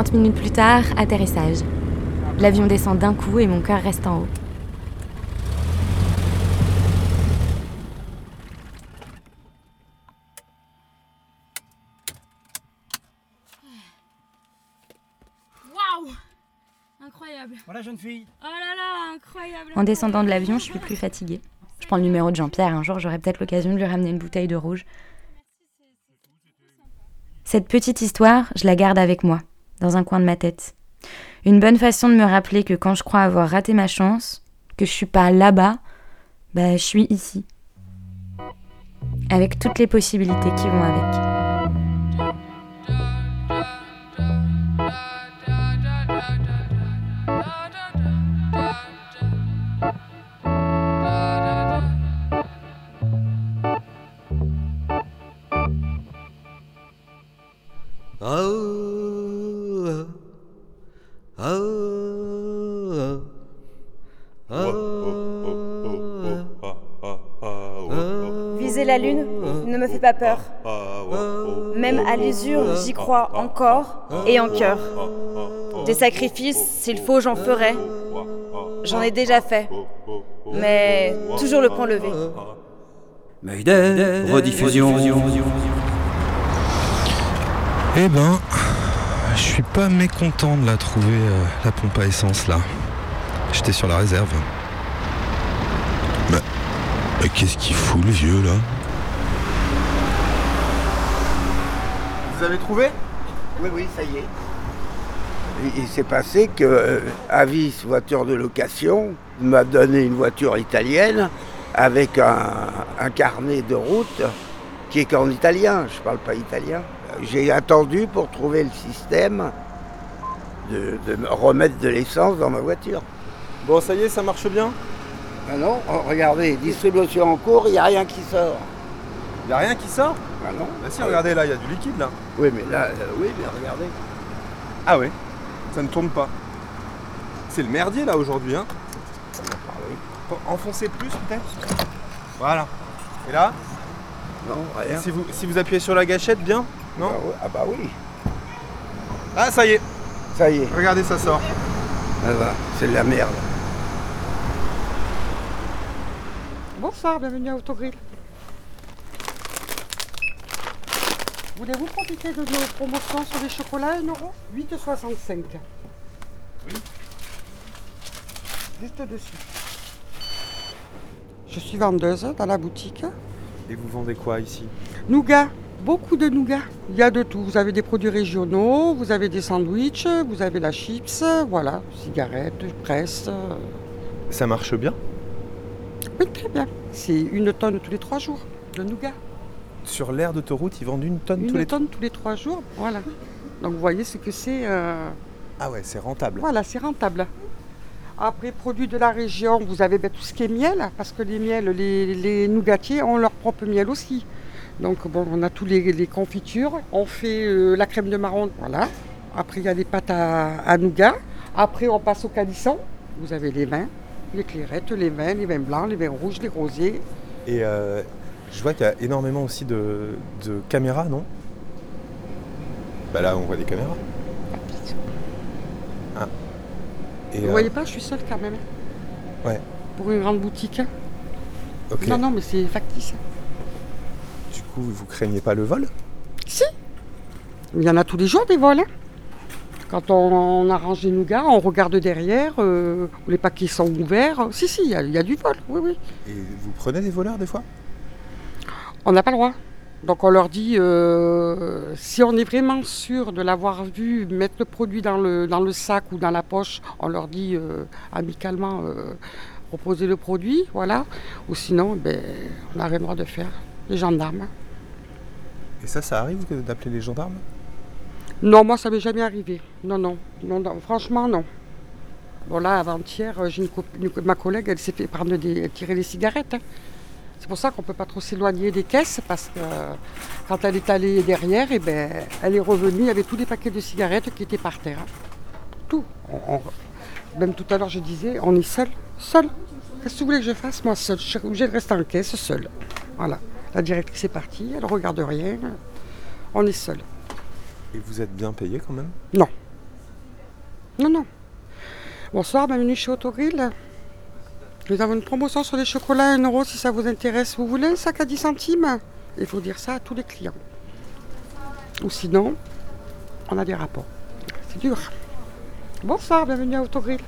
40 minutes plus tard, atterrissage. L'avion descend d'un coup et mon cœur reste en haut.
Waouh Incroyable.
Voilà, jeune fille.
Oh là là, incroyable.
En descendant de l'avion, je suis plus fatiguée. Je prends le numéro de Jean-Pierre, un jour j'aurai peut-être l'occasion de lui ramener une bouteille de rouge. Cette petite histoire, je la garde avec moi, dans un coin de ma tête. Une bonne façon de me rappeler que quand je crois avoir raté ma chance, que je suis pas là-bas, bah je suis ici. Avec toutes les possibilités qui vont avec.
J'y crois encore et en cœur. Des sacrifices, s'il faut, j'en ferai. J'en ai déjà fait. Mais toujours le point levé.
Mayday, rediffusion.
Eh ben, je suis pas mécontent de la trouver, euh, la pompe à essence là. J'étais sur la réserve. Mais, mais qu'est-ce qu'il fout le vieux là?
Vous avez trouvé
Oui, oui, ça y est. Il, il s'est passé que euh, Avis voiture de location m'a donné une voiture italienne avec un, un carnet de route qui est qu'en italien. Je parle pas italien. J'ai attendu pour trouver le système de, de me remettre de l'essence dans ma voiture.
Bon, ça y est, ça marche bien?
Ah non, regardez, distribution en cours, il n'y a rien qui sort.
Il a rien qui sort
Ah non
Bah si, regardez là, il y a du liquide là.
Oui, mais là, euh, oui, mais regardez.
Ah ouais, ça ne tourne pas. C'est le merdier là aujourd'hui, hein Enfoncez plus peut-être Voilà. Et là
Non, rien.
Si vous, si vous appuyez sur la gâchette, bien Non
Ah, ouais, ah bah oui.
Ah, ça y est
Ça y est.
Regardez, ça sort.
Ah bah, c'est de la merde.
Bonsoir, bienvenue à Autogrill. Voulez-vous profiter de nos promotions sur les chocolats 1 euro 8,65.
Oui.
Juste dessus. Je suis vendeuse dans la boutique.
Et vous vendez quoi ici?
Nougat, beaucoup de nougat. Il y a de tout. Vous avez des produits régionaux, vous avez des sandwichs, vous avez la chips, voilà, cigarettes, presse.
Ça marche bien?
Oui, très bien. C'est une tonne tous les trois jours de nougat.
Sur l'aire d'autoroute, ils vendent une tonne
Une
tous les
tonne tous les trois jours, voilà. Donc vous voyez ce que c'est. euh,
Ah ouais, c'est rentable.
Voilà, c'est rentable. Après, produits de la région, vous avez ben, tout ce qui est miel, parce que les miels, les, les nougatiers ont leur propre miel aussi. Donc bon, on a tous les, les confitures. On fait euh, la crème de marron, voilà. Après, il y a les pâtes à, à nougat. Après, on passe au calisson. Vous avez les vins, les clairettes, les vins, les vins blancs, les vins rouges, les rosés.
Et euh, je vois qu'il y a énormément aussi de, de caméras, non? Bah là, on voit des caméras. Ah. Et,
Vous
euh,
voyez pas, je suis seule quand même.
Ouais.
Pour une grande boutique.
Ok.
Non, non, mais c'est factice.
Du coup, vous craignez pas le vol?
Si Il y en a tous les jours des vols. hein. Quand on, on arrange les nougats, on regarde derrière, euh, les paquets sont ouverts. Si, si, il y, y a du vol, oui, oui.
Et vous prenez des voleurs des fois?
On n'a pas le droit. Donc on leur dit, euh, si on est vraiment sûr de l'avoir vu mettre le produit dans le, dans le sac ou dans la poche, on leur dit euh, amicalement, euh, proposer le produit, voilà. Ou sinon, ben, on n'a rien le droit de faire. Les gendarmes.
Et ça, ça arrive d'appeler les gendarmes?
Non, moi, ça m'est jamais arrivé. Non, non, non, non, franchement, non. Bon, là, avant-hier, euh, ma collègue, elle s'est fait prendre des, tirer les cigarettes. hein. C'est pour ça qu'on ne peut pas trop s'éloigner des caisses, parce que quand elle est allée derrière, eh ben, elle est revenue, il y avait tous les paquets de cigarettes qui étaient par terre. Tout. On- on- même tout à l'heure, je disais, on est seul. Seul. Qu'est-ce que vous voulez que je fasse, moi, seul? Je suis obligée de rester en caisse, seul. Voilà. La directrice est partie, elle regarde rien. On est seul.
Et vous êtes bien payé quand même?
Non. Non, non. Bonsoir, bienvenue chez Autogrill. Nous avons une promotion sur les chocolats à 1 euro si ça vous intéresse. Vous voulez un sac à 10 centimes? Il faut dire ça à tous les clients. Ou sinon, on a des rapports. C'est dur. Bonsoir, bienvenue à Autogrill. <laughs>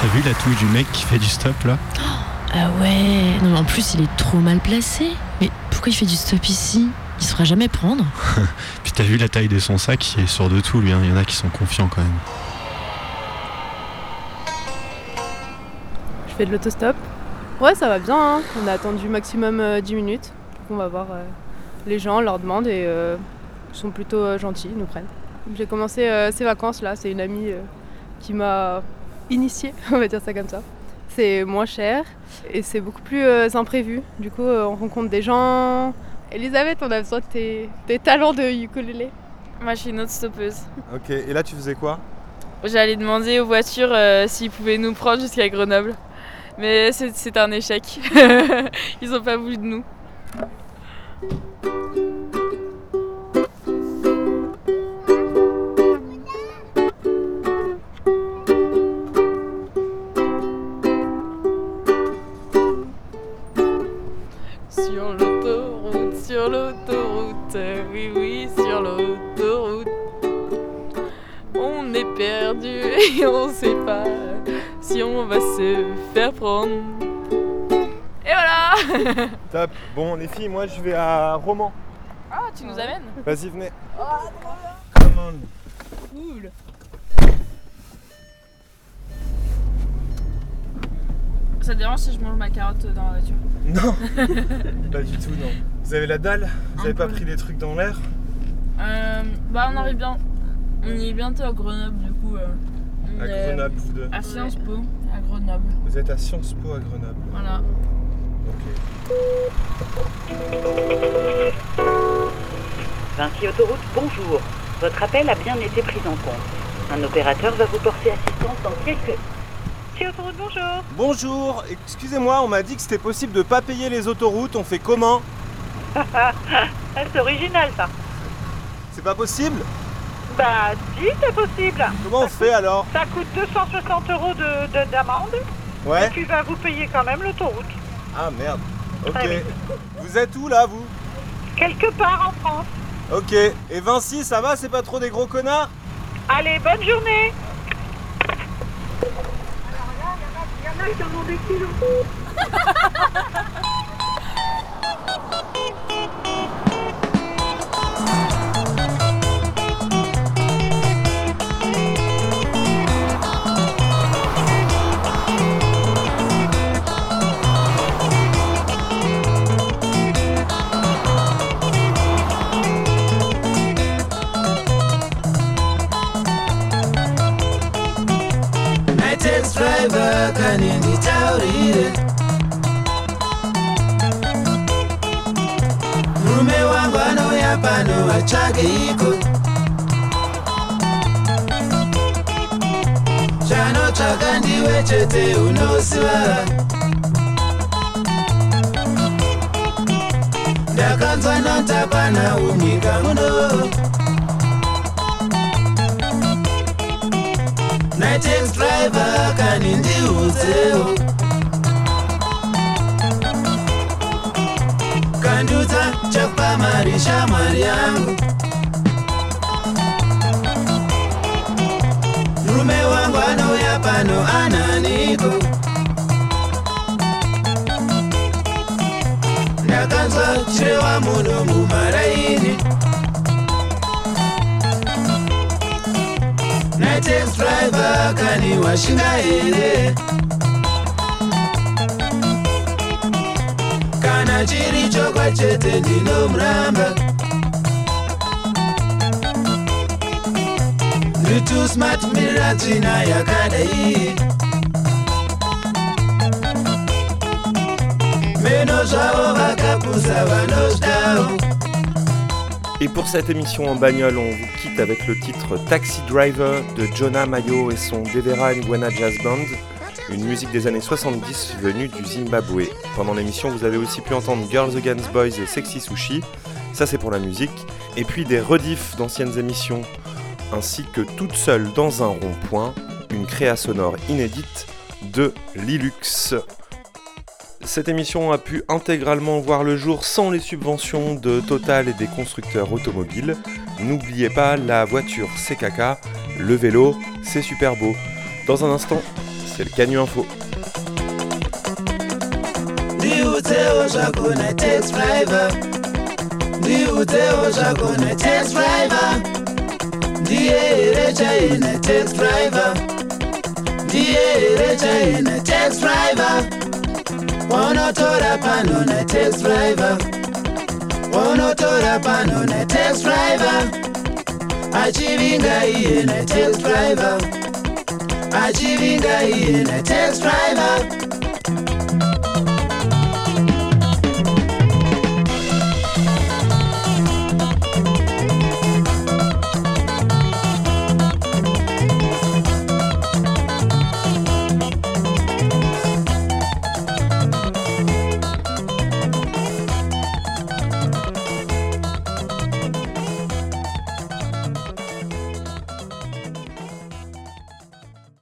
T'as vu la touche du mec qui fait du stop là?
Ah ouais, non mais en plus il est trop mal placé. Mais pourquoi il fait du stop ici? Il se fera jamais prendre. <laughs>
Puis t'as vu la taille de son sac, il est sûr de tout lui, hein. il y en a qui sont confiants quand même.
Je fais de l'autostop. Ouais, ça va bien. hein. On a attendu maximum euh, 10 minutes. Donc on va voir euh, les gens, leur demande et euh, ils sont plutôt euh, gentils, ils nous prennent. J'ai commencé euh, ces vacances là, c'est une amie euh, qui m'a initiée, <laughs> on va dire ça comme ça. C'est moins cher et c'est beaucoup plus euh, imprévu. Du coup, euh, on rencontre des gens. Elisabeth, on a besoin de tes, tes talents de ukulélé.
Moi, je suis une autre stoppeuse.
Ok, et là tu faisais quoi?
J'allais demander aux voitures euh, s'ils pouvaient nous prendre jusqu'à Grenoble. Mais c'est un échec. <laughs> Ils ont pas voulu de nous. Et on sait pas si on va se faire prendre. Et voilà <laughs>
Top. Bon, les filles, moi je vais à Roman.
Ah, tu nous amènes?
Vas-y, venez.
Cool Ça te dérange si je mange ma carotte dans la voiture?
Non <laughs> Pas du tout, non. Vous avez la dalle? Vous
Un
avez pas pris des trucs dans l'air?
Euh, bah on arrive bien. On y est bientôt à Grenoble du coup. euh, on
À
est
Grenoble, vous deux
À Sciences Po, à Grenoble.
Vous êtes à Sciences Po à Grenoble.
Voilà.
Ok.
Vinci Autoroute, bonjour. Votre appel a bien été pris en compte. Un opérateur va vous porter assistance dans quelques... Chez Autoroute, bonjour.
Bonjour, excusez-moi, on m'a dit que c'était possible de pas payer les autoroutes, on fait comment? <laughs>
C'est original ça.
C'est pas possible?
Bah si, c'est possible.
Comment on fait alors
Ça coûte 260 euros de- de- d'amende.
Ouais.
Et tu vas vous payer quand même l'autoroute.
Ah merde. Ok. Vous êtes où là, vous?
Quelque part en France.
Ok. Et Vinci, ça va? C'est pas trop des gros connards?
Allez, bonne journée. Il y en a qui en ont des kilos. <laughs>
kani nditaurire? Murume wangu anouya pano atsvage iko zvanotsvaka ndiwe chete unoziva. Ndakanzwa notapana munyika muno naitaxi driver kani ndiudzewo kandudza chakupa mari shamwari yangu murume wangu anouya pano ananiko? Ndakanzwa chireva munhu mumaraini driver kani washinga here kana chiri chokwa chete ndinomuramba. Nditu smart mirira tsvina yakadai. Meno zvavo vakapusa vanozvidawo
Et pour cette émission en bagnole, on vous quitte avec le titre Taxi Driver de Jonah Mayo et son Devera Ngwana Jazz Band, une musique des années 70 venue du Zimbabwe. Pendant l'émission, vous avez aussi pu entendre Girls Against Boys et Sexy Sushi, ça c'est pour la musique, et puis des rediffs d'anciennes émissions, ainsi que toute seule dans un rond-point, une créa sonore inédite de Lilux. Cette émission a pu intégralement voir le jour sans les subventions de Total et des constructeurs automobiles. N'oubliez pas la voiture c'est caca, le vélo c'est super beau. Dans un instant, c'est le Canu Info.
unotora pano nataxi driver. Unotora pano nataxi driver. Achivinga iye nataxi driver. Achivinga iye nataxi driver.